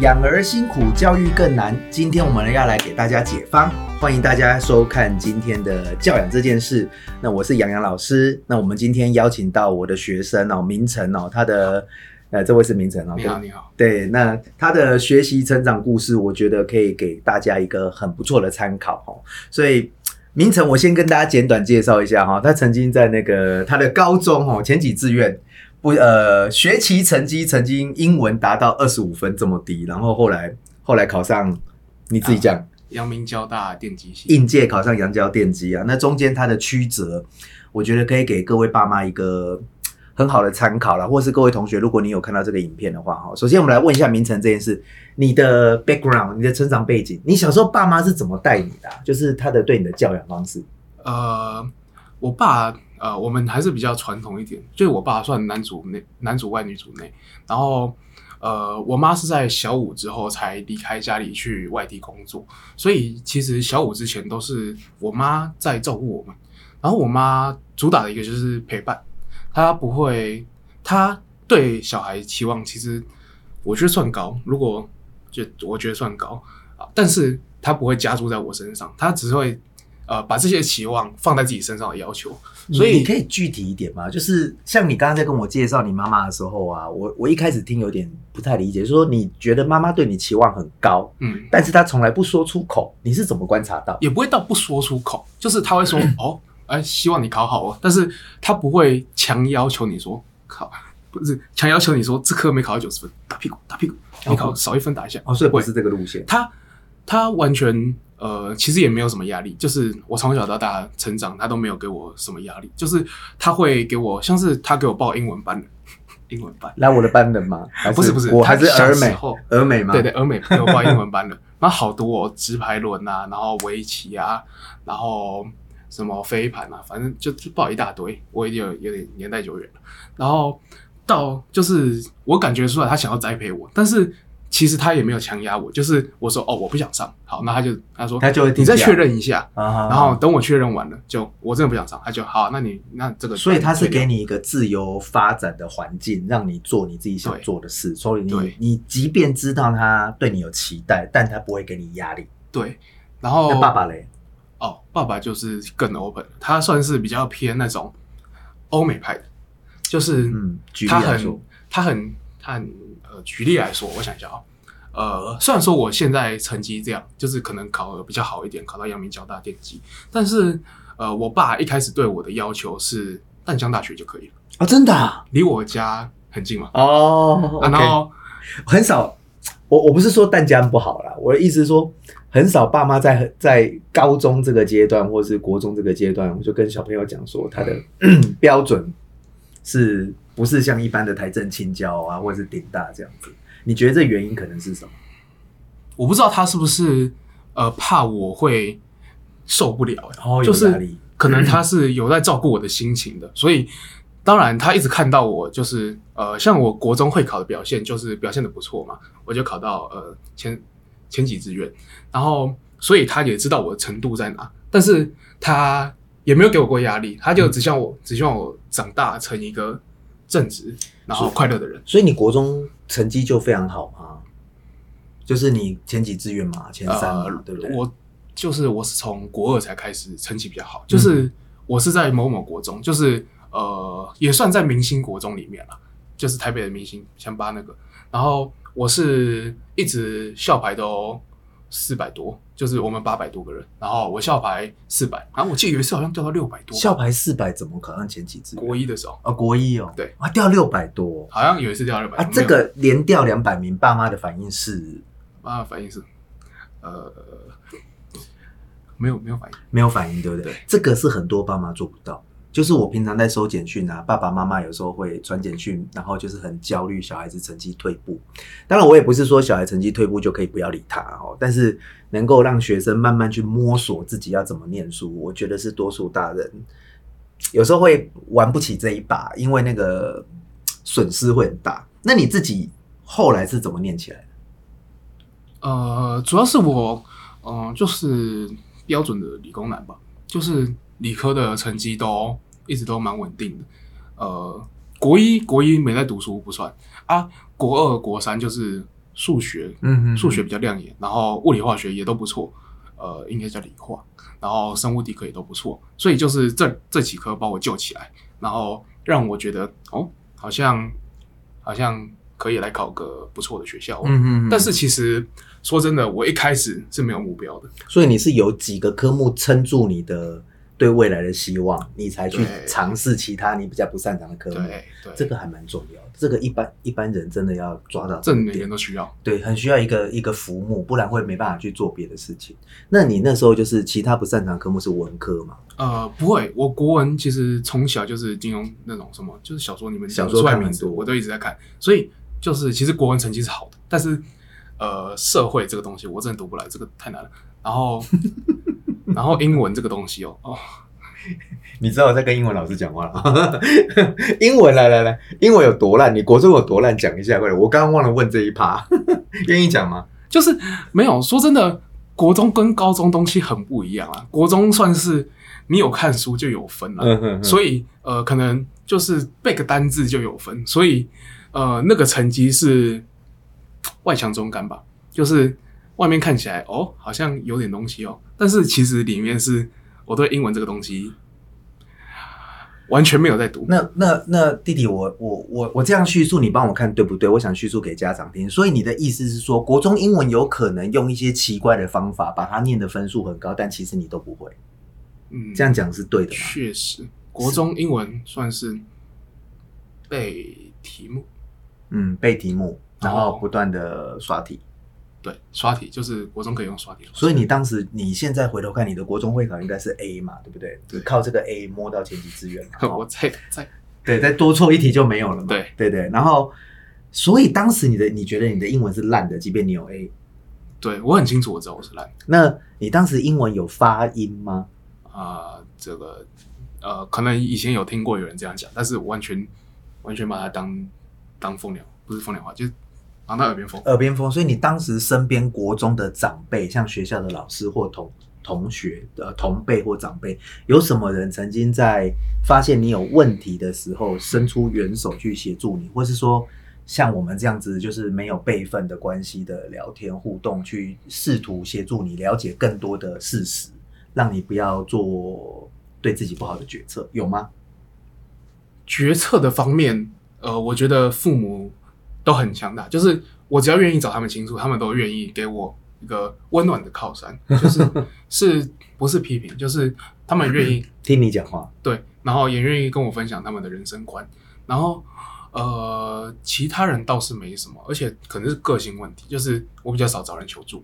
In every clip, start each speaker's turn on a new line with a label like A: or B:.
A: 养儿辛苦，教育更难。今天我们要来给大家解方，欢迎大家收看今天的教养这件事。那我是杨洋老师。那我们今天邀请到我的学生哦，明成哦，他的呃，这位是明成哦，
B: 你好，你好。
A: 对，那他的学习成长故事，我觉得可以给大家一个很不错的参考哦。所以明成，我先跟大家简短介绍一下哈，他曾经在那个他的高中哦，前几志愿。不呃，学习成绩曾经英文达到二十五分这么低，然后后来后来考上，你自己讲，
B: 阳明交大电机系，
A: 应届考上阳交电机啊。那中间它的曲折，我觉得可以给各位爸妈一个很好的参考了，或是各位同学，如果你有看到这个影片的话哈，首先我们来问一下明成这件事，你的 background，你的成长背景，你小时候爸妈是怎么带你的？就是他的对你的教养方式。
B: 呃，我爸。呃，我们还是比较传统一点，就我爸算男主内，男主外女主内。然后，呃，我妈是在小五之后才离开家里去外地工作，所以其实小五之前都是我妈在照顾我们。然后我妈主打的一个就是陪伴，她不会，她对小孩期望其实我觉得算高，如果就我觉得算高啊，但是她不会加注在我身上，她只会。呃，把这些期望放在自己身上的要求，所以
A: 你可以具体一点吗？就是像你刚刚在跟我介绍你妈妈的时候啊，我我一开始听有点不太理解，说你觉得妈妈对你期望很高，嗯，但是她从来不说出口，你是怎么观察到？
B: 也不会到不说出口，就是她会说 哦，哎，希望你考好哦，但是她不会强要求你说考，不是强要求你说这科没考到九十分，打屁股打屁股，你考少一分打一下，
A: 哦，所以不是这个路线，
B: 她她完全。呃，其实也没有什么压力，就是我从小到大成长，他都没有给我什么压力。就是他会给我，像是他给我报英文班的，英文班
A: 来我的班的吗？
B: 不是不是，
A: 我还是儿美，儿美吗？
B: 对对，儿美给我报英文班的，然后好多哦，直排轮啊，然后围棋啊，然后什么飞盘啊，反正就报一大堆，我已经有有点年代久远了。然后到就是我感觉出来他想要栽培我，但是。其实他也没有强压我，就是我说哦，我不想上，好，那他就他说
A: 他就会
B: 你再确认一下，然后等我确认完了，就我真的不想上，他就好，那你那这个，
A: 所以他是给你一个自由发展的环境，让你做你自己想做的事，所以你你即便知道他对你有期待，但他不会给你压力。
B: 对，然后
A: 爸爸嘞，
B: 哦，爸爸就是更 open，他算是比较偏那种欧美派的，就是嗯，他很他很他很。举例来说，我想一下啊，呃，虽然说我现在成绩这样，就是可能考的比较好一点，考到阳明交大电机，但是呃，我爸一开始对我的要求是淡江大学就可以了
A: 啊，真的，
B: 离我家很近嘛。
A: 哦，
B: 然后
A: 很少，我我不是说淡江不好啦，我的意思是说，很少爸妈在在高中这个阶段或是国中这个阶段，我就跟小朋友讲说，他的 标准是。不是像一般的台政青椒啊，或者是顶大这样子，你觉得这原因可能是什么？
B: 我不知道他是不是呃怕我会受不了，就是可能他是有在照顾我的心情的，所以当然他一直看到我就是呃像我国中会考的表现就是表现的不错嘛，我就考到呃前前几志愿，然后所以他也知道我的程度在哪，但是他也没有给我过压力，他就只希望我只希望我长大成一个。正直，然后快乐的人，
A: 所以你国中成绩就非常好吗？就是你前几志愿嘛，前三，对不对？
B: 我就是我是从国二才开始成绩比较好，就是我是在某某国中，就是呃，也算在明星国中里面了，就是台北的明星前八那个。然后我是一直校牌都。四百多，就是我们八百多个人，然后我校牌四百，然后我记得有一次好像掉到六百多。
A: 校牌四百怎么考上前几志？
B: 国一的时候
A: 啊，国一哦，
B: 对
A: 啊，掉六百多，
B: 好像有一次掉六百
A: 啊。这个连掉两百名，爸妈的反应是？
B: 爸妈反应是，呃，没有没有反应，
A: 没有反应，对不对？这个是很多爸妈做不到。就是我平常在收简讯啊，爸爸妈妈有时候会传简讯，然后就是很焦虑，小孩子成绩退步。当然，我也不是说小孩成绩退步就可以不要理他哦，但是能够让学生慢慢去摸索自己要怎么念书，我觉得是多数大人有时候会玩不起这一把，因为那个损失会很大。那你自己后来是怎么念起来的？
B: 呃，主要是我，嗯，就是标准的理工男吧，就是理科的成绩都。一直都蛮稳定的，呃，国一国一没在读书不算。啊，国二国三就是数学，
A: 嗯
B: 数学比较亮眼，然后物理化学也都不错，呃，应该叫理化，然后生物地科也都不错，所以就是这这几科把我救起来，然后让我觉得哦，好像好像可以来考个不错的学校哦。
A: 嗯嗯，
B: 但是其实说真的，我一开始是没有目标的，
A: 所以你是有几个科目撑住你的对未来的希望，你才去尝试其他你比较不擅长的科目。
B: 对对，
A: 这个还蛮重要的，这个一般一般人真的要抓到
B: 这每都需要。
A: 对，很需要一个一个浮木，不然会没办法去做别的事情。那你那时候就是其他不擅长科目是文科吗？
B: 呃，不会，我国文其实从小就是金庸那种什么，就是小说你们
A: 小说
B: 出来名字，
A: 看很多
B: 我都一直在看，所以就是其实国文成绩是好的，但是呃，社会这个东西我真的读不来，这个太难了。然后然后英文这个东西哦，哦，
A: 你知道我在跟英文老师讲话了？英文来来来，英文有多烂？你国中有多烂？讲一下快点！我刚刚忘了问这一趴，愿意讲吗？
B: 就是没有说真的，国中跟高中东西很不一样啊。国中算是你有看书就有分了，
A: 嗯哼哼
B: 所以呃，可能就是背个单字就有分，所以呃，那个成绩是外强中干吧，就是外面看起来哦，好像有点东西哦，但是其实里面是我对英文这个东西完全没有在读。
A: 那那那弟弟，我我我我这样叙述，你帮我看对不对？我想叙述给家长听。所以你的意思是说，国中英文有可能用一些奇怪的方法把它念的分数很高，但其实你都不会。
B: 嗯，
A: 这样讲是对的吗？
B: 确实，国中英文算是背题目，
A: 嗯，背题目，然后
B: 哦
A: 不断的刷题。
B: 对，刷题就是国中可以用刷题
A: 所以你当时，你现在回头看，你的国中会考应该是 A 嘛，对不对？
B: 对
A: 靠这个 A 摸到前几志愿嘛。
B: 我
A: 哦
B: 再再
A: 对，再多错一题就没有了嘛。
B: 对
A: 对对，然后，所以当时你的你觉得你的英文是烂的，即便你有 A，
B: 对我很清楚，我知道我是烂
A: 那你当时英文有发音吗？
B: 啊、这个呃，可能以前有听过有人这样讲，但是我完全完全把它当当风凉，不是风凉话，就是当它耳边风。
A: 耳边风，所以你当时身边国中的长辈，像学校的老师或同同学、呃同辈或长辈，有什么人曾经在发现你有问题的时候，伸出援手去协助你，或是说像我们这样子，就是没有辈分的关系的聊天互动，去试图协助你了解更多的事实，让你不要做对自己不好的决策，有吗？
B: 决策的方面，呃，我觉得父母都很强大，就是我只要愿意找他们倾诉，他们都愿意给我一个温暖的靠山，就是 是不是批评，就是他们愿意
A: 听你讲话，
B: 对，然后也愿意跟我分享他们的人生观，然后呃，其他人倒是没什么，而且可能是个性问题，就是我比较少找人求助。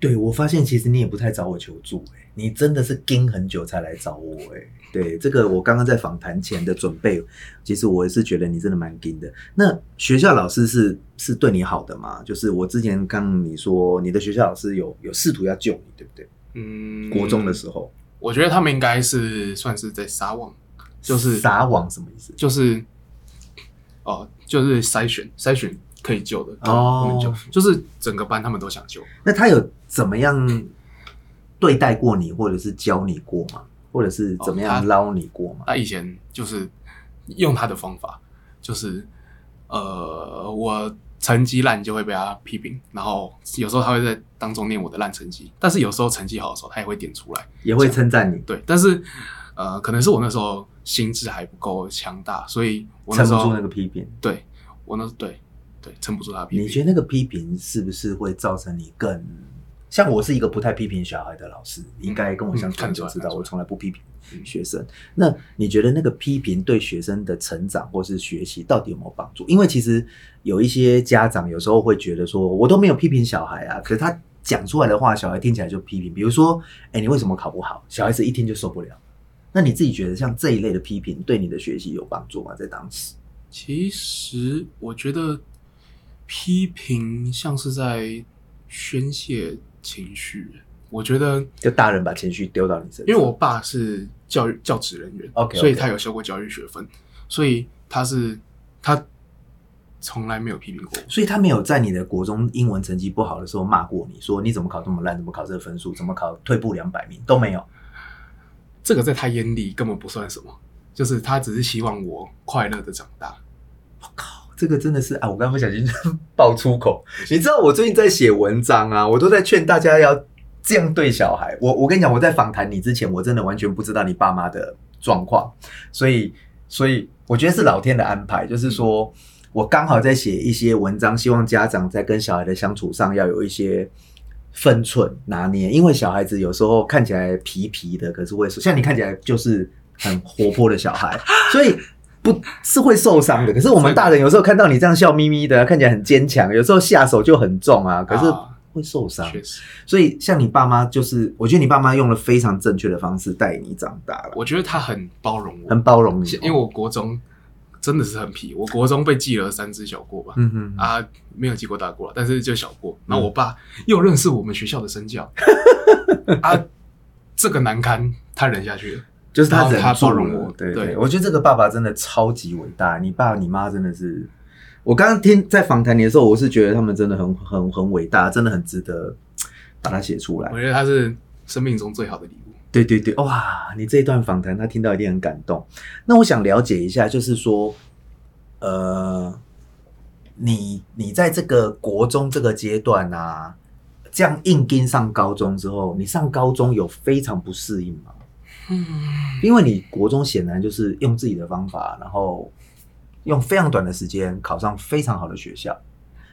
A: 对我发现其实你也不太找我求助、欸，你真的是盯很久才来找我、欸，对这个我刚刚在访谈前的准备，其实我也是觉得你真的蛮盯的。那学校老师是是对你好的吗？就是我之前刚你说你的学校老师有有试图要救你，对不对？
B: 嗯，
A: 国中的时候，
B: 我觉得他们应该是算是在撒网，就是
A: 撒网什么意思？
B: 就是哦，就是筛选筛选可以救的，
A: 哦
B: 就是整个班他们都想救。
A: 那他有怎么样对待过你，或者是教你过吗？或者是怎么样捞你过吗？
B: 他以前就是用他的方法，就是呃，我成绩烂就会被他批评，然后有时候他会在当中念我的烂成绩，但是有时候成绩好的时候，他也会点出来。
A: 也会称赞你，
B: 对，但是呃，可能是我那时候心智还不够强大，所以我那时候
A: 撑不住那个批评。
B: 对我那对对撑不住他的批评。
A: 你觉得那个批评是不是会造成你更像我是一个不太批评小孩的老师，你应该跟我相处就知道，我从来不批评
B: 嗯
A: 学生。那你觉得那个批评对学生的成长或是学习到底有没有帮助？因为其实有一些家长有时候会觉得说，我都没有批评小孩啊，可是他讲出来的话，小孩听起来就批评。比如说，哎，你为什么考不好？小孩子一听就受不了。那你自己觉得像这一类的批评对你的学习有帮助吗？在当时？
B: 其实我觉得批评像是在宣泄情绪。我觉得，
A: 就大人把情绪丢到你身上，
B: 因为我爸是教育教职人员
A: OK，OK
B: 所以他有修过教育学分，所以他是他从来没有批评过我。
A: 所以他没有在你的国中英文成绩不好的时候骂过你，说你怎么考这么烂，怎么考这个分数，怎么考退步两百名都没有。
B: 这个在他眼里根本不算什么，就是他只是希望我快乐的长大。
A: 这个真的是啊，我刚刚不小心 爆粗口。你知道我最近在写文章啊，我都在劝大家要这样对小孩。我我跟你讲，我在访谈你之前，我真的完全不知道你爸妈的状况，所以所以我觉得是老天的安排，就是说我刚好在写一些文章，希望家长在跟小孩的相处上要有一些分寸拿捏，因为小孩子有时候看起来皮皮的，可是会像你看起来就是很活泼的小孩，所以。不是会受伤的，可是我们大人有时候看到你这样笑眯眯的，看起来很坚强，有时候下手就很重啊，可是会受伤。
B: 确实，
A: 所以像你爸妈，就是我觉得你爸妈用了非常正确的方式带你长大了。
B: 我觉得他很包容我，
A: 很包容你，
B: 因为我国中真的是很皮，我国中被记了三只小过吧，嗯哼啊，没有记过大过，但是就小过。然后我爸又认识我们学校的身教，啊，这个难堪他忍下去了。
A: 就是他忍
B: 包容我，
A: 对对，我觉得这个爸爸真的超级伟大。你爸你妈真的是，我刚刚听在访谈你的时候，我是觉得他们真的很很很伟大，真的很值得把它写出来。
B: 我觉得他是生命中最好的礼物。
A: 对对对，哇，你这一段访谈他听到一定很感动。那我想了解一下，就是说，呃，你你在这个国中这个阶段啊，这样硬跟上高中之后，你上高中有非常不适应吗？嗯，因为你国中显然就是用自己的方法，然后用非常短的时间考上非常好的学校。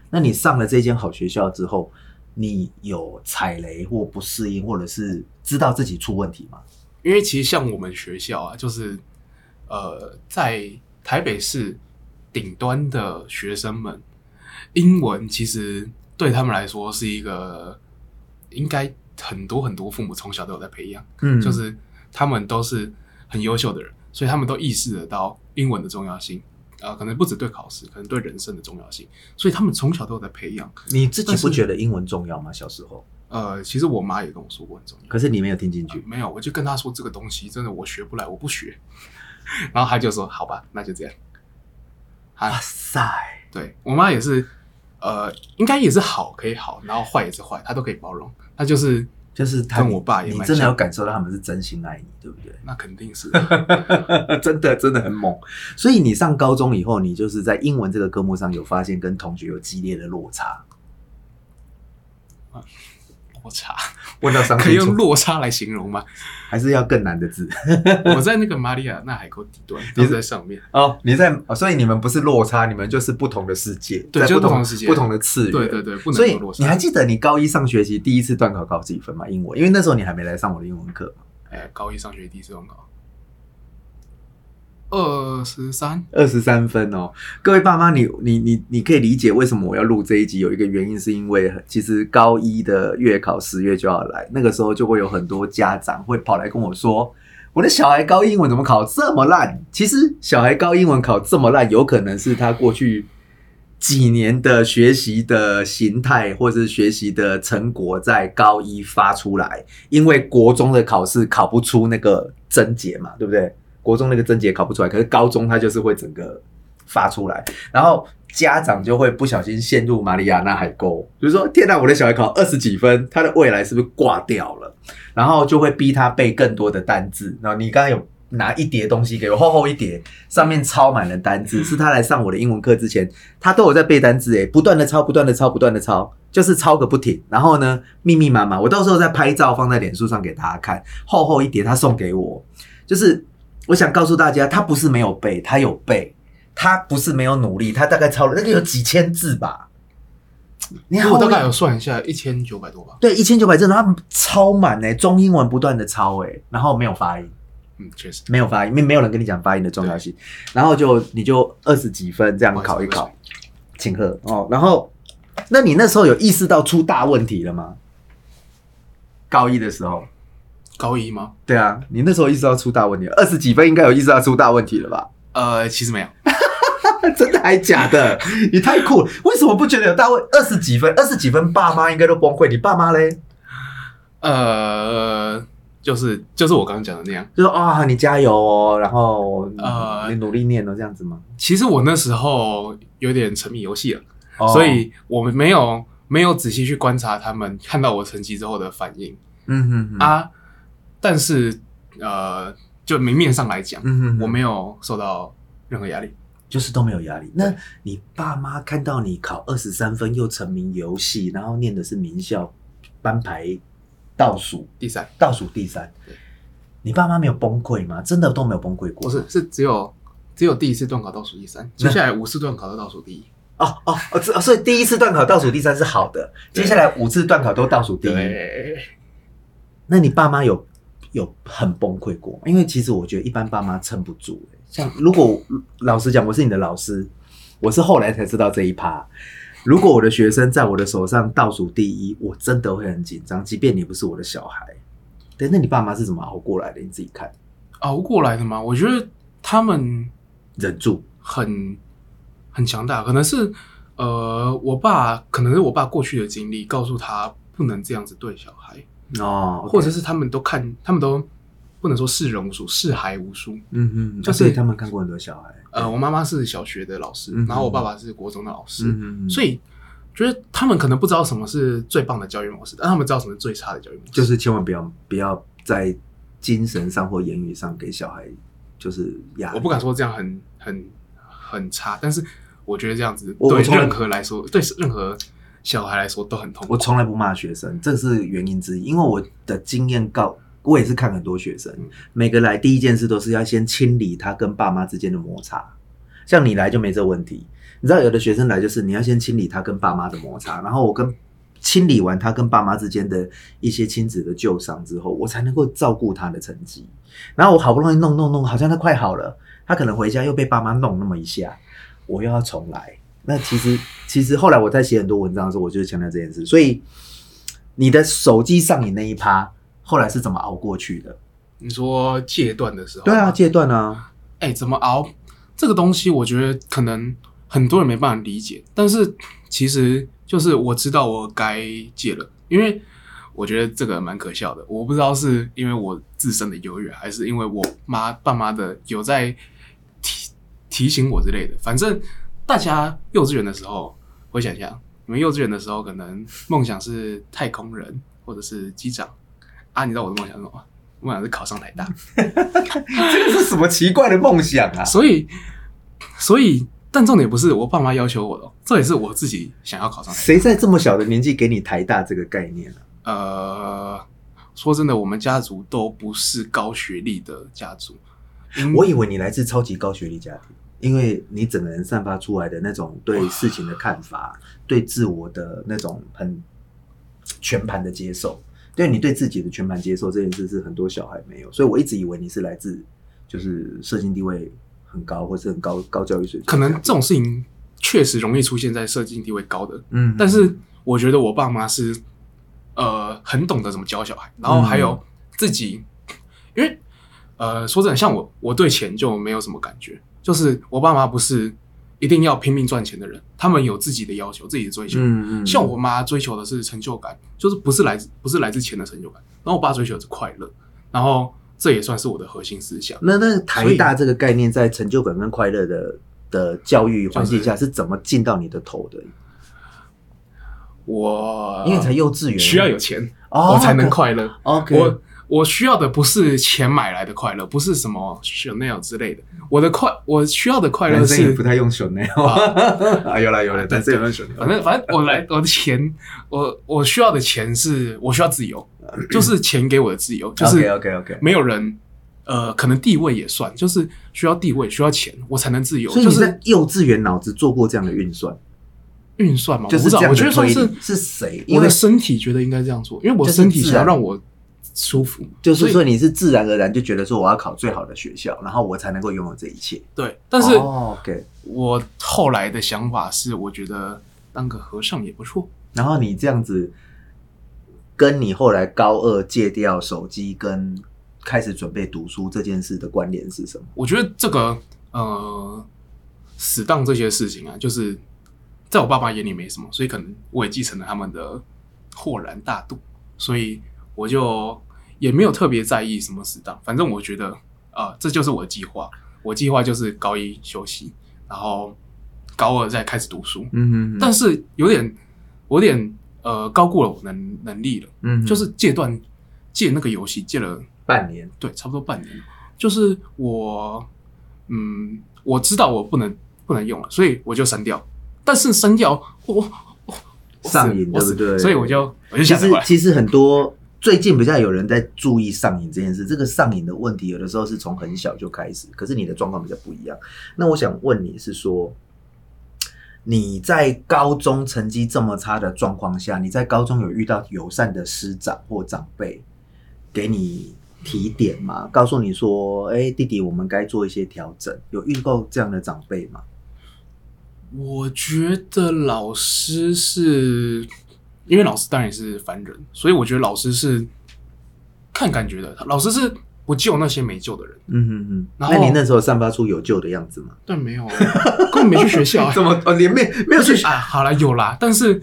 A: 那你上了这间好学校之后，你有踩雷或不适应，或者是知道自己出问题吗？
B: 因为其实像我们学校啊，就是呃，在台北市顶端的学生们，英文其实对他们来说是一个应该很多很多父母从小都有在培养，嗯，就是。他们都是很优秀的人，所以他们都意识得到英文的重要性啊，可能不止对考试，可能对人生的重要性。所以他们从小都在培养。
A: 你自己不觉得英文重要吗？小时候？
B: 呃，其实我妈也跟我说过很重要，
A: 可是你没有听进去。
B: 没有，我就跟她说这个东西真的我学不来，我不学。然后她就说：“好吧，那就这样。”
A: 哇塞！
B: 对我妈也是，呃，应该也是好可以好，然后坏也是坏，她都可以包容。她就是。
A: 就是
B: 跟我爸，
A: 你真的有感受到他们是真心爱你，对不对？
B: 那肯定是，
A: 真的真的很猛。所以你上高中以后，你就是在英文这个科目上有发现跟同学有激烈的落差。
B: 落差，
A: 问到
B: 可以用落差来形容吗？
A: 还是要更难的字？
B: 我在那个玛利亚那海沟底端，你在上面
A: 哦，你在，所以你们不是落差，你们就是不同的世界，
B: 对，
A: 不
B: 同的世界，
A: 不同的次元，
B: 对对对，不
A: 能有落差。你还记得你高一上学期第一次段考考几分吗？英文，因为那时候你还没来上我的英文课。
B: 哎，高一上学期第一次段考。二十三，
A: 二十三分哦！各位爸妈，你你你你可以理解为什么我要录这一集？有一个原因是因为，其实高一的月考十月就要来，那个时候就会有很多家长会跑来跟我说：“我的小孩高英文怎么考这么烂？”其实小孩高英文考这么烂，有可能是他过去几年的学习的形态或者是学习的成果在高一发出来，因为国中的考试考不出那个症结嘛，对不对？国中那个症结考不出来，可是高中他就是会整个发出来，然后家长就会不小心陷入马里亚纳海沟，就是说天哪，我的小孩考二十几分，他的未来是不是挂掉了？然后就会逼他背更多的单字。然后你刚刚有拿一叠东西给我，厚厚一叠，上面抄满了单字，是他来上我的英文课之前，他都有在背单字，诶，不断的抄，不断的抄，不断的抄，就是抄个不停。然后呢，密密麻麻，我到时候再拍照放在脸书上给大家看，厚厚一叠，他送给我，就是。我想告诉大家，他不是没有背，他有背，他不是没有努力，他大概抄了那个有几千字吧。
B: 你我大概有算一下，一千九百多吧。
A: 对，一千九百字，他抄满哎，中英文不断的抄哎，然后没有发音，
B: 嗯，确实
A: 没有发音，没没有人跟你讲发音的重要性，然后就你就二十几分这样考一考，请喝哦。然后，那你那时候有意识到出大问题了吗？高一的时候。
B: 高一吗？
A: 对啊，你那时候意识到出大问题，二十几分应该有意识到出大问题了吧？
B: 呃，其实没有，
A: 真的还假的？你太酷了，为什么不觉得有大问？二十几分，二十几分，爸妈应该都崩溃。你爸妈嘞？
B: 呃，就是就是我刚刚讲的那样，
A: 就是啊，你加油哦，然后呃，你努力念哦，这样子吗？
B: 其实我那时候有点沉迷游戏了，所以我们没有没有仔细去观察他们看到我成绩之后的反应。嗯哼啊。但是，呃，就明面上来讲，我没有受到任何压力，
A: 就是都没有压力。那你爸妈看到你考二十三分，又沉迷游戏，然后念的是名校，班排倒数
B: 第三
A: 倒数第三，你爸妈没有崩溃吗？真的都没有崩溃过？
B: 不是是只有只有第一次段考倒数第三，接下来五次段考都倒数第一。
A: 哦哦哦，这所以第一次段考倒数第三是好的，接下来五次段考都倒数第一。那你爸妈有有很崩溃过吗？因为其实我觉得一般爸妈撑不住、欸。像如果老实讲，我是你的老师，我是后来才知道这一趴。如果我的学生在我的手上倒数第一，我真的会很紧张，即便你不是我的小孩。对，那你爸妈是怎么熬过来的？你自己看，
B: 熬过来的嘛，我觉得他们
A: 忍住。
B: 很很强大，可能是呃，我爸可能是我爸过去的经历告诉他不能这样子对小孩，
A: 哦
B: 或者是他们都看，他们都不能说视人无数，视孩无数。
A: 嗯嗯，
B: 就
A: 就是是他们看过很多小孩。
B: 呃，我妈妈是小学的老师，
A: 嗯
B: 然后我爸爸是国中的老师，所以觉得他们可能不知道什么是最棒的教育模式，但他们知道什么是最差的教育模式。
A: 就是千万不要不要在精神上或言语上给小孩就是压力。
B: 我不敢说这样很很很差，但是我觉得这样子对任何来说，对任何小孩来说都很痛苦。
A: 我从来不骂学生，这是原因之一。因为我的经验告，我也是看很多学生，
B: 嗯
A: 每个来第一件事都是要先清理他跟爸妈之间的摩擦。像你来就没这问题，你知道有的学生来就是你要先清理他跟爸妈的摩擦，然后我跟清理完他跟爸妈之间的一些亲子的旧伤之后，我才能够照顾他的成绩。然后我好不容易弄弄弄，好像他快好了，他可能回家又被爸妈弄那么一下，我又要重来。那其实其实后来我在写很多文章的时候，我就是强调这件事。所以你的手机上瘾那一趴，后来是怎么熬过去的？
B: 你说戒断的时候，
A: 对啊，，戒断啊，
B: 哎、怎么熬这个东西？我觉得可能很多人没办法理解，但是其实就是我知道我该戒了，因为我觉得这个蛮可笑的。我不知道是因为我自身的优越，还是因为我妈爸妈的有在提提醒我之类的。反正大家幼稚园的时候，回想一下，你们幼稚园的时候可能梦想是太空人或者是机长啊，你知道我的梦想是什么吗？梦想是考上台大。
A: 这个是什么奇怪的梦想啊？
B: 所以，所以，但重点不是我爸妈要求我的，这也是我自己想要考上台
A: 谁在这么小的年纪给你台大这个概念啊？
B: 呃，说真的，我们家族都不是高学历的家族。
A: 我以为你来自超级高学历家庭，因为你整个人散发出来的那种对事情的看法，对自我的那种很全盘的接受，对你对自己的全盘接受这件事是很多小孩没有，所以我一直以为你是来自就是社经地位很高或是很高高教育水平，
B: 可能这种事情确实容易出现在社经地位高的，
A: 嗯，
B: 但是我觉得我爸妈是呃很懂得怎么教小孩，然后还有自己，因为呃说真的，像我我对钱就没有什么感觉，就是我爸妈不是一定要拼命赚钱的人，他们有自己的要求、自己的追求。
A: 嗯嗯，
B: 像我妈追求的是成就感，就是不是来自不是来自钱的成就感，然后我爸追求的是快乐，然后这也算是我的核心思想。
A: 那那台大这个概念在成就感跟快乐的的教育环境下是怎么进到你的头的？
B: 我
A: 因为才幼稚园
B: 需要有钱，
A: 哦
B: 我才能快乐。
A: OK，
B: 我我需要的不是钱买来的快乐，不是什么 Chanel 之类的。我的快，我需要的快乐是
A: 不太用 Chanel 啊，有了有了，
B: 对
A: 男生也用 Chanel，
B: 反正反正我来我的钱，我我需要的钱是我需要自由，就是钱给我的自由，就是
A: OK OK，
B: 没有人呃，可能地位也算，就是需要地位需要钱，我才能自由，
A: 所以
B: 就是
A: 你在幼稚园脑子做过这样的运算，
B: 运算嘛，我不知道，我觉得算是
A: 是谁？
B: 我的身体觉得应该这样做，因为我
A: 就是
B: 身体想要让我舒服，
A: 就是说你是自然而然就觉得说我要考最好的学校，然后我才能够拥有这一切。
B: 对，但是。
A: 哦 OK，
B: 我后来的想法是，我觉得当个和尚也不错。
A: 然后你这样子，跟你后来高二戒掉手机跟开始准备读书这件事的关联是什么？
B: 我觉得这个呃，死当这些事情啊，就是在我爸爸眼里没什么，所以可能我也继承了他们的豁然大度，所以我就也没有特别在意什么死当。反正我觉得啊、呃这就是我的计划。我计划就是高一休息，然后高二再开始读书。
A: 嗯嗯
B: 但是有点，我有点呃高估了我能能力了。
A: 嗯
B: 就是戒断戒那个游戏戒了，
A: 半年，
B: 对，差不多半年。就是我，嗯，我知道我不能不能用了，所以我就删掉。但是删掉我我我
A: 上瘾
B: 我死
A: 对不对
B: 所以我就我就
A: 其
B: 下载回来。
A: 实其实很多最近比较有人在注意上瘾这件事。这个上瘾的问题，有的时候是从很小就开始，可是你的状况比较不一样。那我想问你是说，你在高中成绩这么差的状况下，你在高中有遇到友善的师长或长辈给你提点吗？告诉你说，哎、弟弟，我们该做一些调整。有遇过这样的长辈吗？
B: 我觉得老师是，因为老师当然也是凡人，所以我觉得老师是看感觉的。老师是不救那些没救的人，
A: 嗯嗯嗯。
B: 然后
A: 那你那时候散发出有救的样子吗？
B: 但没有，根本没去学校、
A: 怎么？哦，连没没有去
B: 啊，好了，有啦，但是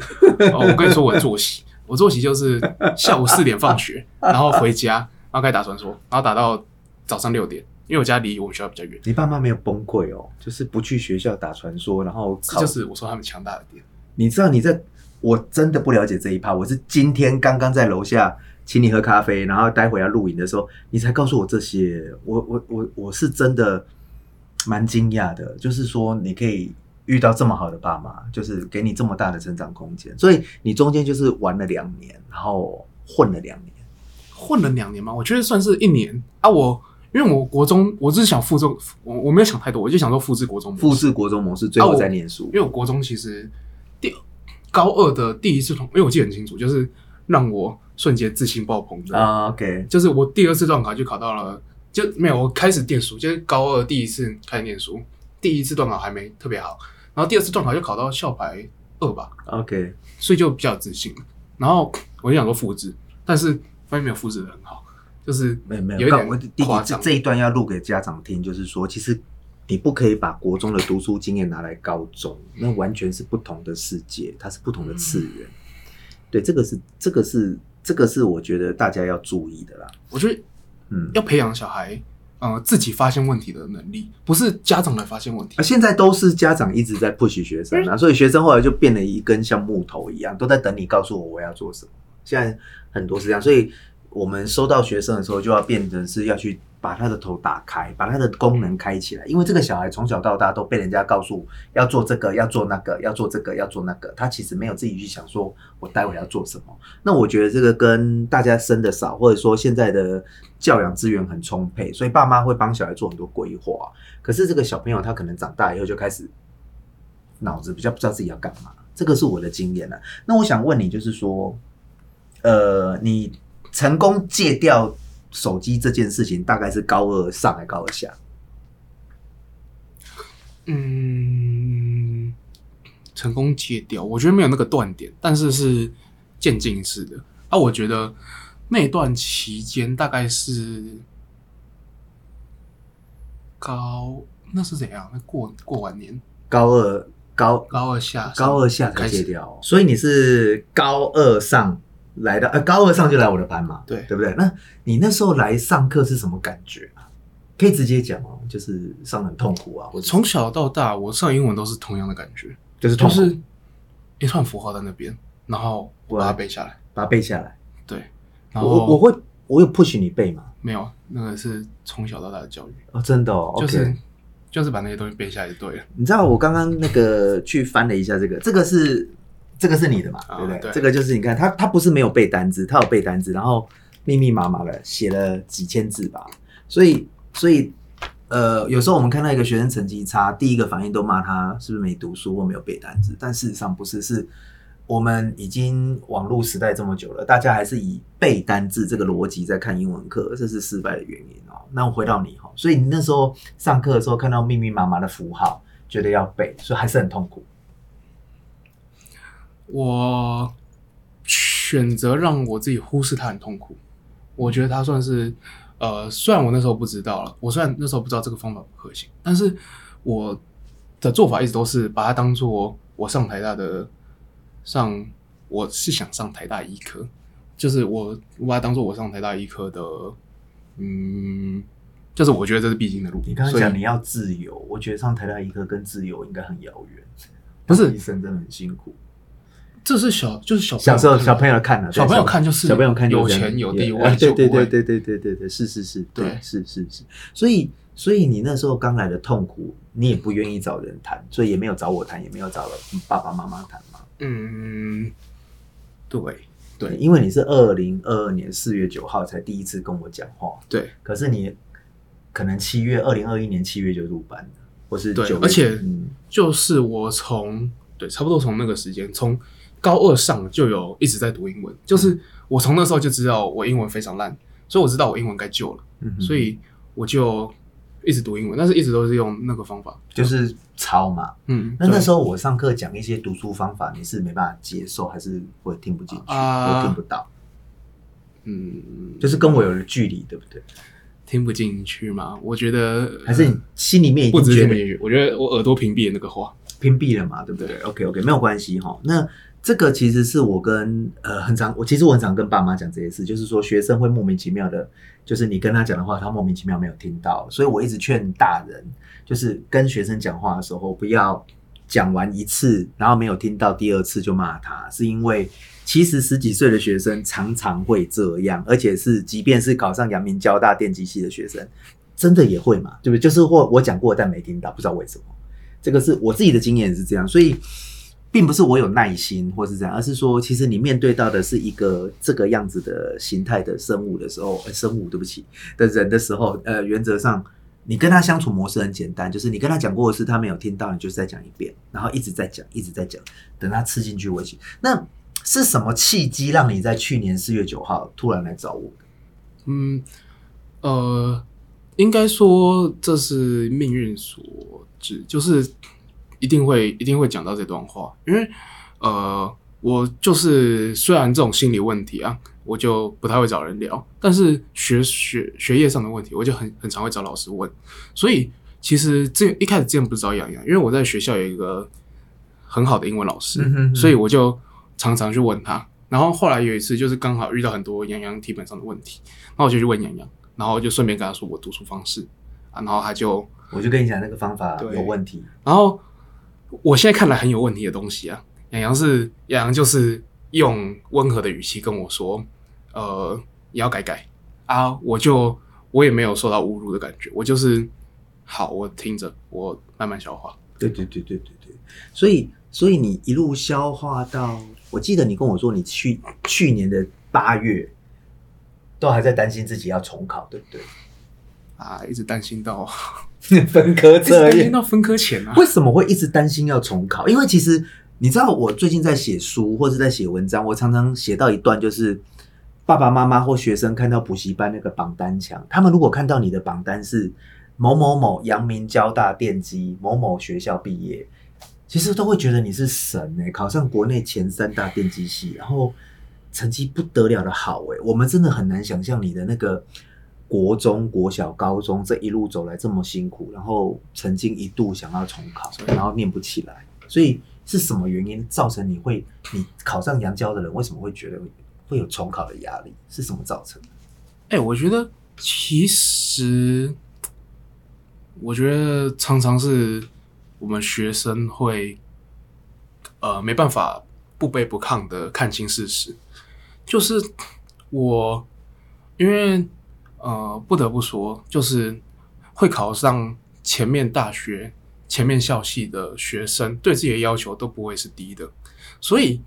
B: 哦，我跟你说，我的作息，我作息就是下午四点放学，然后回家，然后开始打传说，然后打到早上六点，因为我家离我们学校比较远，
A: 你爸妈没有崩溃哦，就是不去学校打传说，然后
B: 这
A: 考
B: 就是我说他们强大的点。
A: 你知道你在，我真的不了解这一趴。我是今天刚刚在楼下请你喝咖啡，然后待会要录影的时候，你才告诉我这些。我我我我是真的蛮惊讶的，就是说你可以遇到这么好的爸妈，就是给你这么大的成长空间。所以你中间就是玩了两年，然后混了两年。
B: 混了两年嘛，我觉得算是一年啊。我因为我国中，我只是想复制，我我没有想太多，我就想说复制国中模式
A: 复制国中模式，最后再念书
B: 因。为我国中其实第高二的第一次同，因为我记得很清楚，就是让我瞬间自信爆棚的。
A: 啊，OK，
B: 就是我第二次段考就考到了，就没有我开始念书，就是高二第一次开始念书，第一次段考还没特别好，然后第二次段考就考到校排二吧
A: ，OK，
B: 所以就比较有自信。然后我就想说复制，但是发现没有复制的很好，就是
A: 没有没有，
B: 有一点
A: 告我弟弟
B: 夸张。
A: 这这一段要录给家长听，就是说，其实你不可以把国中的读书经验拿来高中，那完全是不同的世界，它是不同的次元。对，这个是这个是这个是我觉得大家要注意的啦。
B: 我觉得
A: 嗯，
B: 要培养小孩，呃，自己发现问题的能力，不是家长来发现问题
A: 啊，。现在都是家长一直在 push 学生啊，所以学生后来就变了一根像木头一样，都在等你告诉我我要做什么。现在很多是这样，所以我们收到学生的时候，就要变成是要去把他的头打开，把他的功能开起来。因为这个小孩从小到大都被人家告诉要做这个，要做那个，要做这个，要做那个，他其实没有自己去想说我待会要做什么。那我觉得这个跟大家生的少，或者说现在的教养资源很充沛，所以爸妈会帮小孩做很多规划。可是这个小朋友他可能长大以后就开始脑子比较不知道自己要干嘛，这个是我的经验了、那我想问你，就是说，呃，你成功戒掉手机这件事情，大概是高二上还高二下？
B: 嗯，成功戒掉，我觉得没有那个断点，但是是渐进式的。啊，我觉得那段期间大概是高，那是怎样？那过过完年，
A: 高二高
B: 高二下，
A: 高二下才戒掉哦，所以你是高二上来的，呃，高二上就来我的班嘛，
B: 对
A: 对不对？那你那时候来上课是什么感觉啊？可以直接讲哦，就是上很痛苦啊，我
B: 从小到大，我上英文都是同样的感觉，就
A: 就是痛苦
B: 是一串符号在那边，然后我把它背下来。
A: 把它背下来。
B: 对，然后
A: 我我会我有 push 你背吗？
B: 没有，那个是从小到大的教育，
A: 哦，真的哦，
B: 就是就是把那些东西背下来就对了。
A: 你知道我刚刚那个去翻了一下这个，这个是这个是你的嘛，
B: 啊
A: 对不对？
B: 对
A: 这个就是你看他他不是没有背单字，他有背单字，然后密密麻麻的写了几千字吧，所以所以呃，有时候我们看到一个学生成绩差，第一个反应都骂他是不是没读书或没有背单字，但事实上不是，是我们已经网络时代这么久了，大家还是以背单字这个逻辑在看英文课，这是失败的原因哦。那我回到你哈，所以你那时候上课的时候看到密密麻麻的符号，觉得要背，所以还是很痛苦。
B: 我选择让我自己忽视它很痛苦，我觉得它算是呃，虽然我那时候不知道了，我虽然那时候不知道这个方法不可行，但是我的做法一直都是把它当做我上台大的上，我是想上台大医科，就是我我把它当做我上台大医科的，嗯，就是我觉得这是必经的路。
A: 你刚刚讲你要自由，我觉得上台大医科跟自由应该很遥远。
B: 不是
A: 当医生真的很辛苦。
B: 这是小就是小
A: 小时候小朋
B: 友
A: 友看的，
B: 小朋友看就是
A: 小朋友看就
B: 有钱有地位
A: 哎对对对对对对对对对，是是是，
B: 对
A: 是是是。所以所以你那时候刚来的痛苦，你也不愿意找人谈，所以也没有找我谈，也没有找爸爸妈妈谈嘛。
B: 嗯，对对
A: 因为你是二零二二年四月九号才第一次跟我讲话，
B: 对
A: 可是你可能七月二零二一年七月就入班了，或是
B: 对而且
A: 嗯
B: 就是我从对差不多从那个时间，从高二上就有一直在读英文，就是我从那时候就知道我英文非常烂，所以我知道我英文该救了，
A: 嗯
B: 所以我就一直读英文，但是一直都是用那个方法，
A: 就是抄嘛。
B: 嗯，
A: 那那时
B: 候
A: 候我上课讲一些读书方法，你是没办法接受，还是会听不进去，
B: 啊。
A: 我听不到，
B: 嗯。
A: 就是跟我有了距离，对不对？
B: 听不进去吗，我觉得
A: 还是你心里面已
B: 不
A: 经
B: 听不进去，我觉得我耳朵屏蔽了那个话，
A: 屏蔽了嘛，对不对？OK OK，没有关系哈。那这个其实是我跟呃很常，我其实我很常跟爸妈讲这些事，就是说学生会莫名其妙的，就是你跟他讲的话，他莫名其妙没有听到，所以我一直劝大人，就是跟学生讲话的时候，不要讲完一次，然后没有听到第二次就骂他，是因为 其实十几岁的学生常常会这样，而且是即便是考上阳明交大电机系的学生，真的也会嘛，对不对？就是或我讲过但没听到，不知道为什么。这个是我自己的经验是这样，所以并不是我有耐心或是这样，而是说，其实你面对到的是一个这个样子的形态的生物的时候，生物对不起的人的时候，呃，原则上你跟他相处模式很简单，就是你跟他讲过的事，他没有听到，你就再讲一遍，然后一直在讲，一直在讲，等他吃进去为止。那是什么契机让你在去年四月九号突然来找我？
B: 嗯，呃，应该说这是命运所致，就是一定会一定会讲到这段话，因为呃，我就是虽然这种心理问题啊，我就不太会找人聊，但是学学学业上的问题，我就很很常会找老师问，所以其实这一开始之前不是找洋洋，因为我在学校有一个很好的英文老师，
A: 嗯哼哼
B: 所以我就常常去问他。然后后来有一次，就是刚好遇到很多洋洋题本上的问题，那我就去问洋洋，然后就顺便跟他说我读书方式啊，然后他就，
A: 我就跟你讲，那个方法有问题。
B: 然后我现在看来很有问题的东西啊，洋洋是洋洋就是用温和的语气跟我说，呃，你要改改啊，我就我也没有受到侮辱的感觉，我就是好，我听着，我慢慢消化。
A: 对对对对对对，所以所以你一路消化到，我记得你跟我说，你去去年的八月都还在担心自己要重考，对不对？
B: 啊，一直担心到，
A: 分科
B: 一直担心到分科前啊。
A: 为什么会一直担心要重考？因为其实你知道，我最近在写书或者在写文章，我常常写到一段，就是爸爸妈妈或学生看到补习班那个榜单墙，他们如果看到你的榜单是某某某阳明交大电机某某学校毕业，其实都会觉得你是神哎、考上国内前三大电机系，然后成绩不得了的好哎、我们真的很难想象你的那个国中、国小、高中这一路走来这么辛苦，然后曾经一度想要重考，然后念不起来，所以是什么原因造成你会你考上阳交的人为什么会觉得会有重考的压力？是什么造成的？
B: 哎、我觉得其实，我觉得常常是我们学生会，呃，没办法不卑不亢的看清事实。就是我，因为呃，不得不说，就是会考上前面大学、前面校系的学生，对自己的要求都不会是低的，所以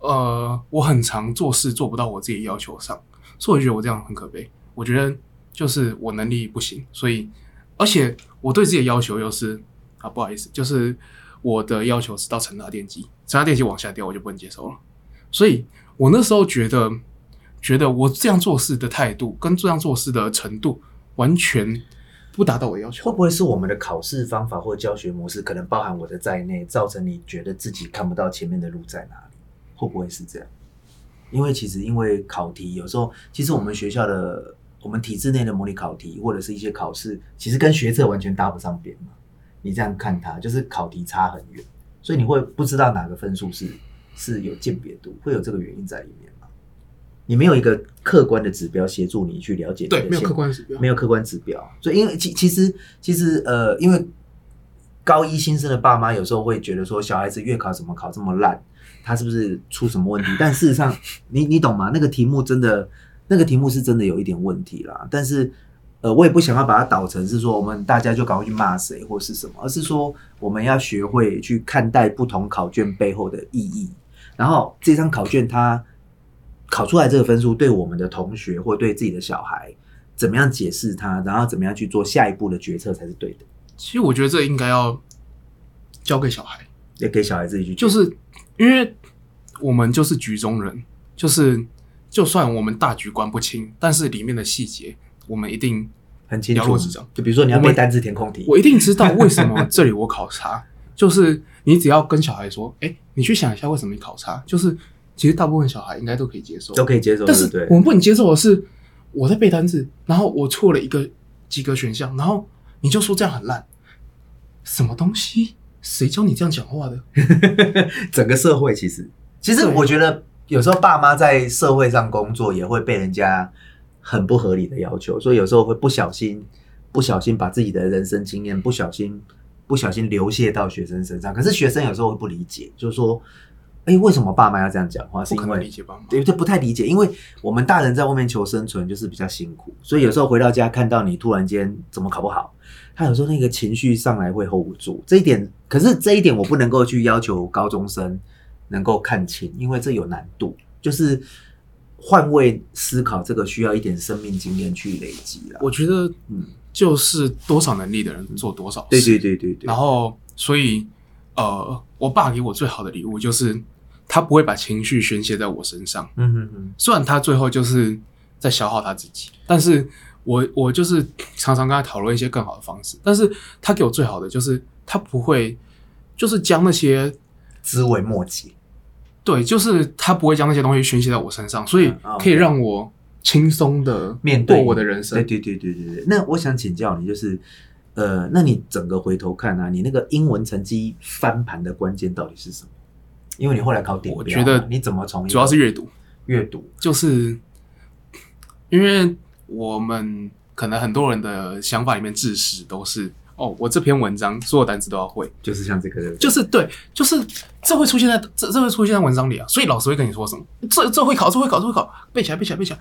B: 呃，我很常做事做不到我自己要求上。所以我觉得我这样很可悲。我觉得就是我能力不行，所以而且我对自己的要求又是啊，不好意思，就是我的要求是到成大电机，成大电机往下掉我就不能接受了。所以我那时候觉得，觉得我这样做事的态度跟这样做事的程度完全不达到我要求会。
A: 不会是我们的考试方法或教学模式，可能包含我的在内，造成你觉得自己看不到前面的路在哪里？会不会是这样？因为其实因为考题有时候，其实我们学校的我们体制内的模拟考题或者是一些考试，其实跟学测完全搭不上边嘛。你这样看它，就是考题差很远，所以你会不知道哪个分数是是有鉴别度，会有这个原因在里面？你没有一个客观的指标协助你去了解你的
B: 对，没有客观指标。
A: 没有客观指标，所以因为其其实其实呃，因为高一新生的爸妈有时候会觉得说，小孩子月考怎么考这么烂，他是不是出什么问题？但事实上，你你懂吗？那个题目真的，那个题目是真的有一点问题啦。但是呃，我也不想要把它导成是说我们大家就赶快去骂谁或是什么，而是说我们要学会去看待不同考卷背后的意义，然后这张考卷它考出来这个分数对我们的同学或对自己的小孩怎么样解释它，然后怎么样去做下一步的决策才是对的，
B: 其实我觉得这应该要交给小孩，
A: 也给小孩自己去
B: 就是因为我们就是局中人，就是就算我们大局观不清，但是里面的细节我们一定
A: 很清楚。就比如说你要背单字填空题，
B: 我一定知道为什么这里我考察，就是你只要跟小孩说，哎、你去想一下为什么你考察，就是其实大部分小孩应该都可以接受，
A: 都可以接受，
B: 但是我？们不能接受的是，我在背单词，然后我错了一个几个选项，然后你就说这样很烂，什么东西？谁教你这样讲话的？
A: 整个社会其实，其实我觉得有时候爸妈在社会上工作也会被人家很不合理的要求，所以有时候会不小心不小心把自己的人生经验不小心不小心流泻到学生身上。可是学生有时候会不理解，就是说，哎，为什么爸妈要这样讲话？是因为
B: 理解爸妈。
A: 对，就不太理解，因为我们大人在外面求生存就是比较辛苦，所以有时候回到家看到你突然间怎么考不好，他有时候那个情绪上来会 hold 不住。这一点，可是这一点我不能够去要求高中生能够看清，因为这有难度，就是换位思考这个需要一点生命经验去累积了。
B: 我觉得
A: 嗯，
B: 就是多少能力的人做多少事。
A: 对对对对对
B: 然，后，所以呃，我爸给我最好的礼物就是他不会把情绪宣泄在我身上，
A: 嗯嗯嗯，
B: 虽然他最后就是在消耗他自己，但是我我就是常常跟他讨论一些更好的方式，但是他给我最好的就是他不会，就是将那些
A: 枝微末节。
B: 对，就是他不会将那些东西宣泄在我身上，所以可以让我轻松的
A: 面对
B: 我的人生。
A: 对对对对对对。那我想请教你，就是呃，那你整个回头看啊，你那个英文成绩翻盘的关键到底是什么？因为你后来考顶标，
B: 我觉得
A: 你怎么从
B: 主要是阅读，
A: 阅读，
B: 就是因为我们可能很多人的想法里面知识都是哦，我这篇文章所有单词都要会，
A: 就是像这个，对对？
B: 就是对，就是这会出现在这这会出现在文章里啊，所以老师会跟你说什么，这这会考，这会考，这会考，背起来，背起来，背起来。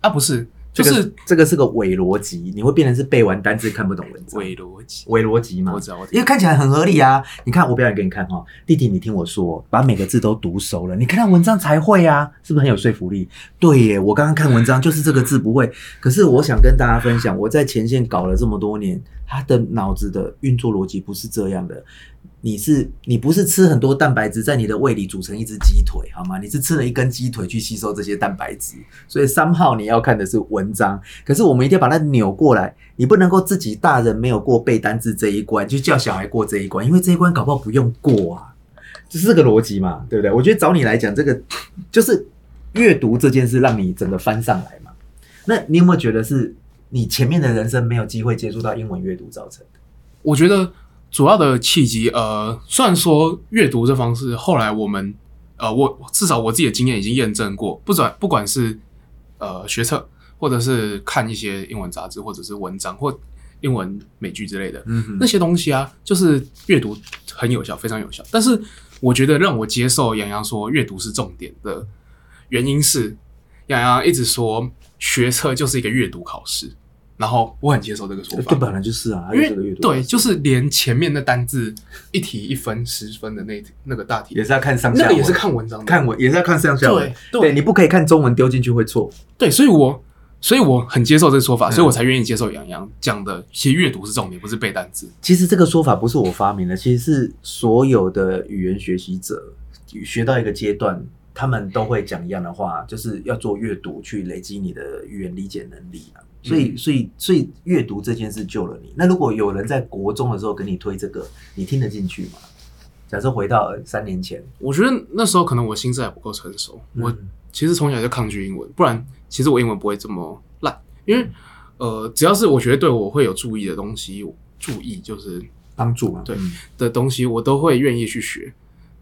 B: 啊，不是，就是
A: 这个这个是个伪逻辑，你会变成是背完单字看不懂文字，
B: 伪逻辑。
A: 伪逻辑嘛
B: 我。知道，
A: 因为，看起来很合理啊！你看，我表演给你看哈，弟弟，你听我说，把每个字都读熟了，你看到文章才会啊，是不是很有说服力？对耶，我刚刚看文章就是这个字不会，可是我想跟大家分享，我在前线搞了这么多年，他的脑子的运作逻辑不是这样的。你是你不是吃很多蛋白质在你的胃里组成一只鸡腿好吗？你是吃了一根鸡腿去吸收这些蛋白质，所以三号你要看的是文章，可是我们一定要把它扭过来，你不能够自己大人没有过背单字这一关，就叫小孩过这一关，因为这一关搞不好不用过啊，这是个逻辑嘛，对不对？我觉得找你来讲，这个就是阅读这件事让你整个翻上来嘛。那你有没有觉得是你前面的人生没有机会接触到英文阅读造成的？
B: 我觉得主要的契机，呃，虽然说阅读这方式，后来我们，呃，我至少我自己的经验已经验证过，不管不管是呃学测，或者是看一些英文杂志，或者是文章或英文美剧之类的，
A: 嗯
B: 那些东西啊，就是阅读很有效，非常有效。但是我觉得让我接受杨洋说阅读是重点的原因是，杨洋一直说学测就是一个阅读考试，然后我很接受这个说法
A: 这。本来就是啊，还
B: 因为
A: 有这个阅读
B: 对，就是连前面的单字一题一分、十分的那那个大题
A: 也，是要看上下文，
B: 那个也是看文章的，
A: 看文，也是要看上下文。
B: 对对
A: 你不可以看中文丢进去会错。
B: 对，所以我所以我很接受这个说法，
A: 嗯
B: 所以我才愿意接受杨洋讲的，其实阅读是重点，不是背单词。
A: 其实这个说法不是我发明的，其实是所有的语言学习者学到一个阶段，他们都会讲一样的话，就是要做阅读去累积你的语言理解能力啊。所以，
B: 嗯
A: 所以，所以阅读这件事救了你。那如果有人在国中的时候给你推这个，你听得进去吗？假设回到三年前，
B: 我觉得那时候可能我心智还不够成熟，我
A: 嗯
B: 其实从小就抗拒英文，不然其实我英文不会这么烂，因为呃，只要是我觉得对我会有注意的东西，注意就是
A: 帮助嘛，
B: 对
A: 嗯
B: 的东西，我都会愿意去学。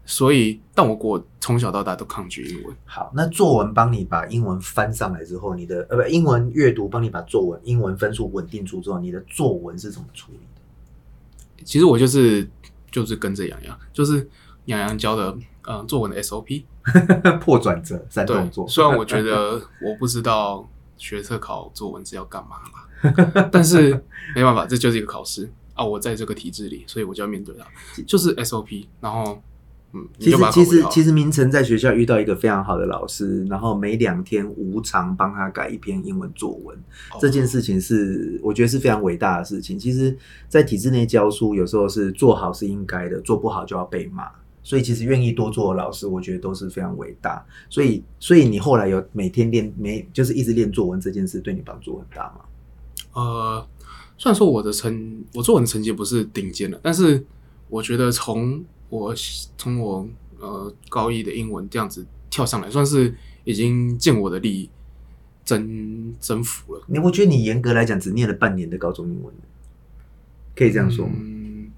B: 所以，但我我从小到大都抗拒英文。
A: 好，那作文帮你把英文翻上来之后，你的呃不，英文阅读帮你把作文英文分数稳定住之后，你的作文是怎么处理的？
B: 其实我就是就是跟着洋洋，就是洋洋教的嗯作文的 SOP。
A: 破转折三动作，，
B: 虽然我觉得我不知道学测考作文是要干嘛啦。但是没办法，这就是一个考试啊，我在这个体制里，所以我就要面对它，就是 SOP。然后，
A: 其实其实其实明成在学校遇到一个非常好的老师，然后每两天无偿帮他改一篇英文作文，
B: 哦
A: 这件事情是我觉得是非常伟大的事情。其实，在体制内教书，有时候是做好是应该的，做不好就要被骂。所以，其实愿意多做的老师，我觉得都是非常伟大。所以，所以你后来有每天练，每就是一直练作文这件事，对你帮助很大吗？
B: 呃，虽然说我的成我作文的成绩不是顶尖的，但是我觉得从我从我呃高一的英文这样子跳上来，算是已经尽我的力征征服了。
A: 你我觉得你严格来讲只念了半年的高中英文，可以这样说吗？
B: 嗯，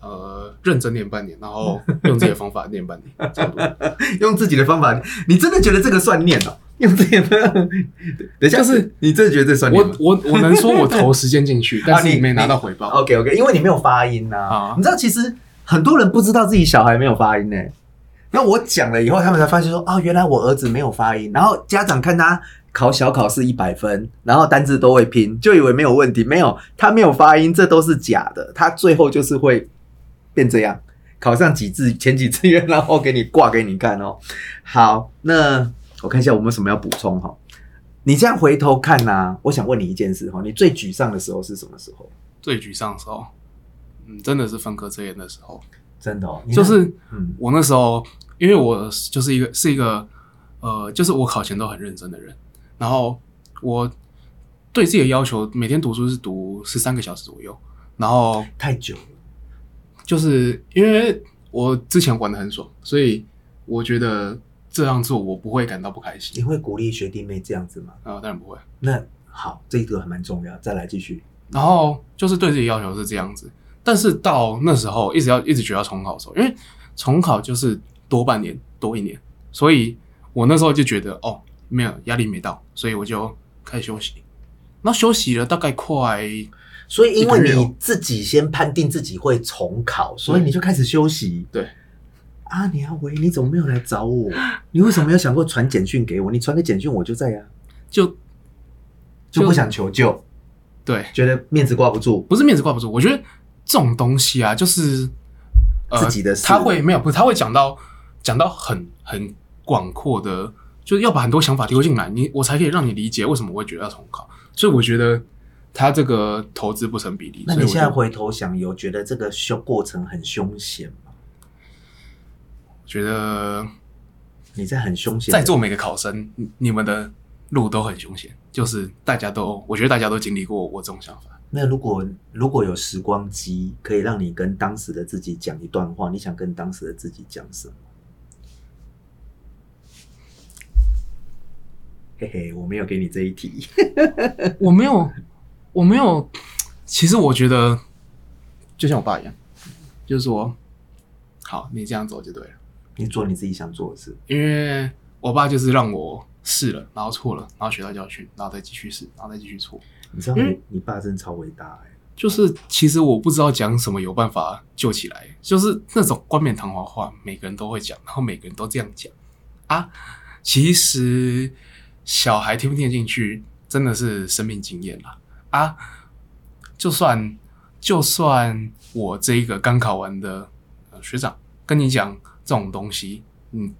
B: 呃，认真念半年，然后用自己的方法念半年，差不多。
A: 用自己的方法，你真的觉得这个算念哦？用自己的 等一下，
B: 就是
A: 你真的觉得这算
B: 我我我能说我投时间进去，但是没拿到回报。
A: OK OK，因为你没有发音呐、
B: 啊
A: 你知道，其实很多人不知道自己小孩没有发音呢、那我讲了以后，他们才发现说，哦，原来我儿子没有发音。然后家长看他考小考试一百分，然后单字都会拼，就以为没有问题。没有，他没有发音，这都是假的。他最后就是会变这样，考上几志前几志愿，然后给你挂给你看哦。好，那我看一下我们什么要补充哈。你这样回头看呐、我想问你一件事哈，你最沮丧的时候是什么时候？
B: 最沮丧的时候，嗯，真的是分科测验的时候。
A: 真的哦，
B: 就是
A: 嗯
B: 我那时候，因为我就是一个是一个呃，就是我考前都很认真的人，然后我对自己的要求，每天读书是读十三个小时左右，然后
A: 太久了，
B: 就是因为我之前玩的很爽，所以我觉得这样做我不会感到不开心你
A: 会鼓励学弟妹这样子吗？
B: 啊、当然不会。
A: 那好，这个还蛮重要。再来继续，
B: 然后就是对自己要求是这样子，但是到那时候一直要一直觉得要重考的时候，因为重考就是多半年多一年，所以我那时候就觉得哦，没有压力没到，所以我就开始休息。那休息了大概快
A: 所以因为你自己先判定自己会重考，所以你就开始休息。
B: 对
A: 啊，你阿维，你怎么没有来找我？你为什么没有想过传简讯给我？你传个简讯我就在呀、
B: 就
A: 就不想求救，
B: 对，
A: 觉得面子挂不住。
B: 不是面子挂不住，我觉得这种东西啊，就是呃，
A: 自己的事
B: 他会没有不是，他会讲到讲到很很广阔的，就是要把很多想法丢进来，你我才可以让你理解为什么我会觉得要重考。所以我觉得他这个投资不成比例。
A: 那你现在回头想，有觉得这个凶过程很凶险吗？
B: 觉得
A: 你在很凶险，
B: 在座每个考生，你你们的路都很凶险，就是大家都，我觉得大家都经历过我这种想法。
A: 那如果如果有时光机，可以让你跟当时的自己讲一段话，你想跟当时的自己讲什么？嘿嘿，我没有给你这一题。
B: 我没有，我没有。其实我觉得，就像我爸一样，就是说，好，你这样走就对了。
A: 你做你自己想做的事。
B: 因为我爸就是让我试了，然后错了，然后学到教训，然后再继续试，然后再继续错。
A: 你知道你你爸真的超伟大哎、
B: 就是其实我不知道讲什么有办法救起来，就是那种冠冕堂皇话，每个人都会讲，然后每个人都这样讲啊。其实小孩听不听得进去，真的是生命经验啦啊。就算就算我这一个刚考完的呃学长跟你讲这种东西，嗯，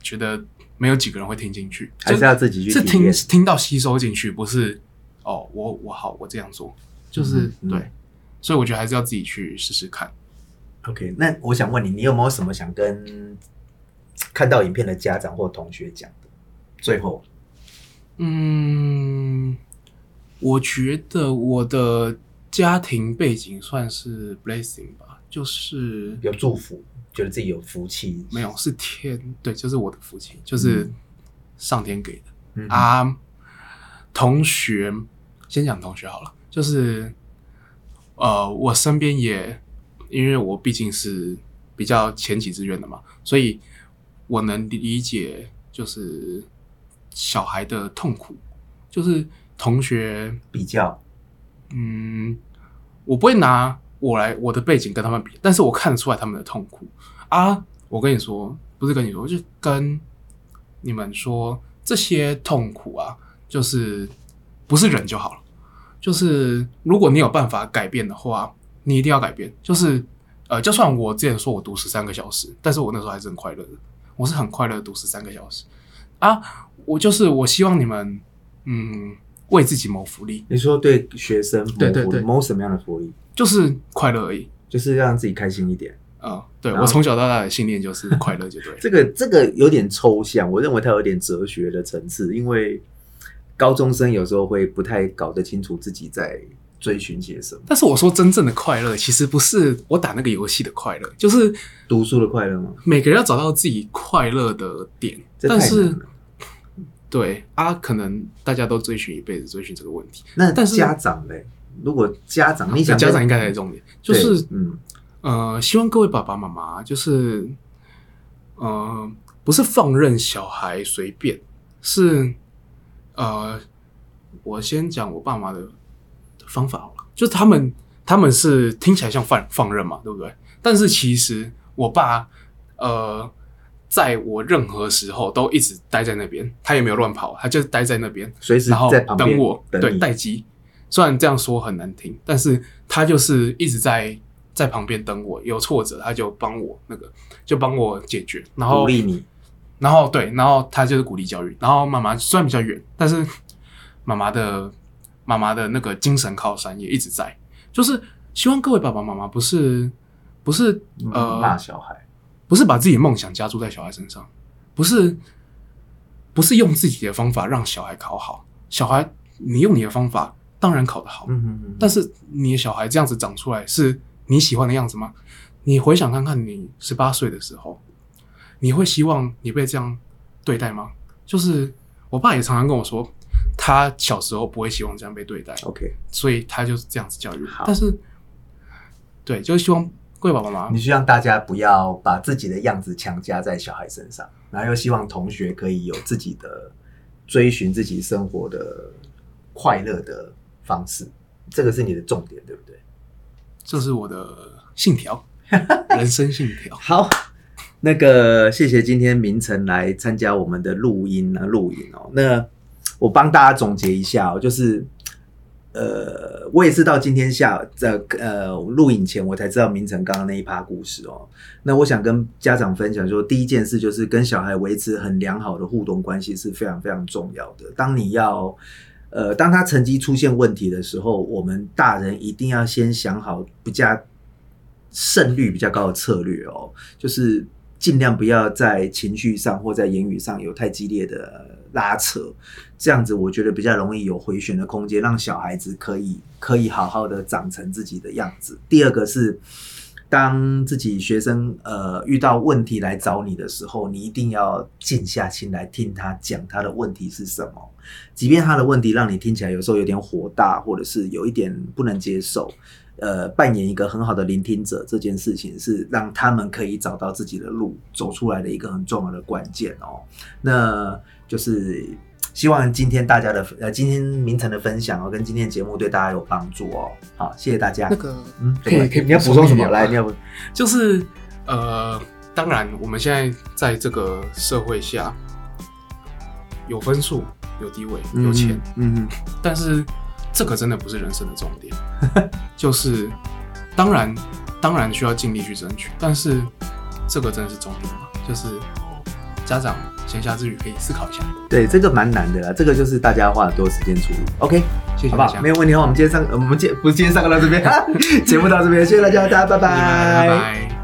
B: 觉得没有几个人会听进去，
A: 还是要自己去
B: 是听听到吸收进去，不是哦，我我好，我这样做，就是、对，所以我觉得还是要自己去试试看。
A: OK，那我想问你，你有没有什么想跟看到影片的家长或同学讲的？最后，
B: 嗯，我觉得我的家庭背景算是 blessing 吧，就是
A: 有祝福，觉得自己有福气，
B: 没有是天对，就是我的福气，就是
A: 嗯
B: 上天给的。
A: 嗯
B: 啊，同学，先讲同学好了，就是呃，我身边也，因为我毕竟是比较前几志愿的嘛，所以我能理解就是小孩的痛苦，就是同学，
A: 比较，
B: 嗯，我不会拿我来我的背景跟他们比，但是我看得出来他们的痛苦啊。我跟你说，不是跟你说，就跟你们说，这些痛苦啊，就是不是忍就好了。就是如果你有办法改变的话，你一定要改变。就是呃，就算我之前说我读十三个小时，但是我那时候还是很快乐的，我是很快乐读十三个小时啊。我就是我希望你们嗯为自己谋福利，
A: 你说对学生谋福利
B: 对对对
A: 谋什么样的福利？
B: 就是快乐而已。
A: 就是让自己开心一点。
B: 嗯，对我从小到大的信念就是快乐就对了。
A: 这个这个有点抽象，我认为它有点哲学的层次，因为高中生有时候会不太搞得清楚自己在追寻些什么。
B: 但是我说真正的快乐，其实不是我打那个游戏的快乐，就是
A: 读书的快乐吗？
B: 每个人要找到自己快乐的点。但是。对啊，可能大家都追寻一辈子追寻这个问题。
A: 那
B: 但是
A: 家长嘞？如果家长，你想
B: 家长应该才是重点，就是
A: 嗯，
B: 呃，希望各位爸爸妈妈就是呃，不是放任小孩随便，是呃，我先讲我爸妈的方法好了，就是他们他们是听起来像放放任嘛，对不对？但是其实我爸呃，在我任何时候都一直待在那边，他也没有乱跑，他就是待在那边，
A: 随时
B: 然后
A: 在旁边
B: 等我，对，待机。虽然这样说很难听，但是他就是一直在在旁边等我，有挫折他就帮我那个，就帮我解决，然后
A: 鼓励你。
B: 然后对，然后他就是鼓励教育，然后妈妈虽然比较远，但是妈妈的妈妈的那个精神靠山也一直在，就是希望各位爸爸妈妈不是不是呃
A: 骂小孩，
B: 不是把自己的梦想加注在小孩身上，不是不是用自己的方法让小孩考好，小孩你用你的方法当然考得好，
A: 嗯嗯嗯，
B: 但是你的小孩这样子长出来是你喜欢的样子吗？你回想看看，你十八岁的时候，你会希望你被这样对待吗？就是我爸也常常跟我说，他小时候不会希望这样被对待
A: ，OK，
B: 所以他就是这样子教育
A: 好。
B: 但是，对，就是希望各位爸爸妈妈
A: 你希望大家不要把自己的样子强加在小孩身上，然后又希望同学可以有自己的追寻自己生活的快乐的方式，这个是你的重点，对不对？
B: 这是我的信条，人生信条。
A: 好，那个谢谢今天明晨来参加我们的录音啊录影哦。那我帮大家总结一下哦，就是呃，我也是到今天下在呃录影前我才知道明晨刚刚那一趴故事哦。那我想跟家长分享说，第一件事就是跟小孩维持很良好的互动关系是非常非常重要的。当你要呃，当他成绩出现问题的时候，我们大人一定要先想好比较胜率比较高的策略哦，就是尽量不要在情绪上或在言语上有太激烈的拉扯，这样子我觉得比较容易有回旋的空间，让小孩子可以可以好好的长成自己的样子。第二个是。当自己学生呃遇到问题来找你的时候，你一定要静下心来听他讲他的问题是什么，即便他的问题让你听起来有时候有点火大，或者是有一点不能接受，呃，扮演一个很好的聆听者，这件事情是让他们可以找到自己的路走出来的一个很重要的关键哦。那就是希望今天大家的呃，今天明晨的分享哦，跟今天的节目对大家有帮助哦。好，谢谢大家。
B: 那个
A: 嗯，
B: 可以可以
A: 你要补充什么？来，你要补
B: 就是呃，当然我们现在在这个社会下，有分数、有地位、有钱，，
A: 嗯嗯
B: 但是这个真的不是人生的重点。就是当然当然需要尽力去争取，但是这个真的是重点吗？就是家长闲暇之余可以思考一下。
A: 对，这个蛮难的啦，这个就是大家花很多时间处理。OK，好不好？
B: 谢谢大家，
A: 没有问题的话，我们今天上，呃我们今不是今天上课到这边，节目到这边，谢谢大家，大家拜
B: 拜拜。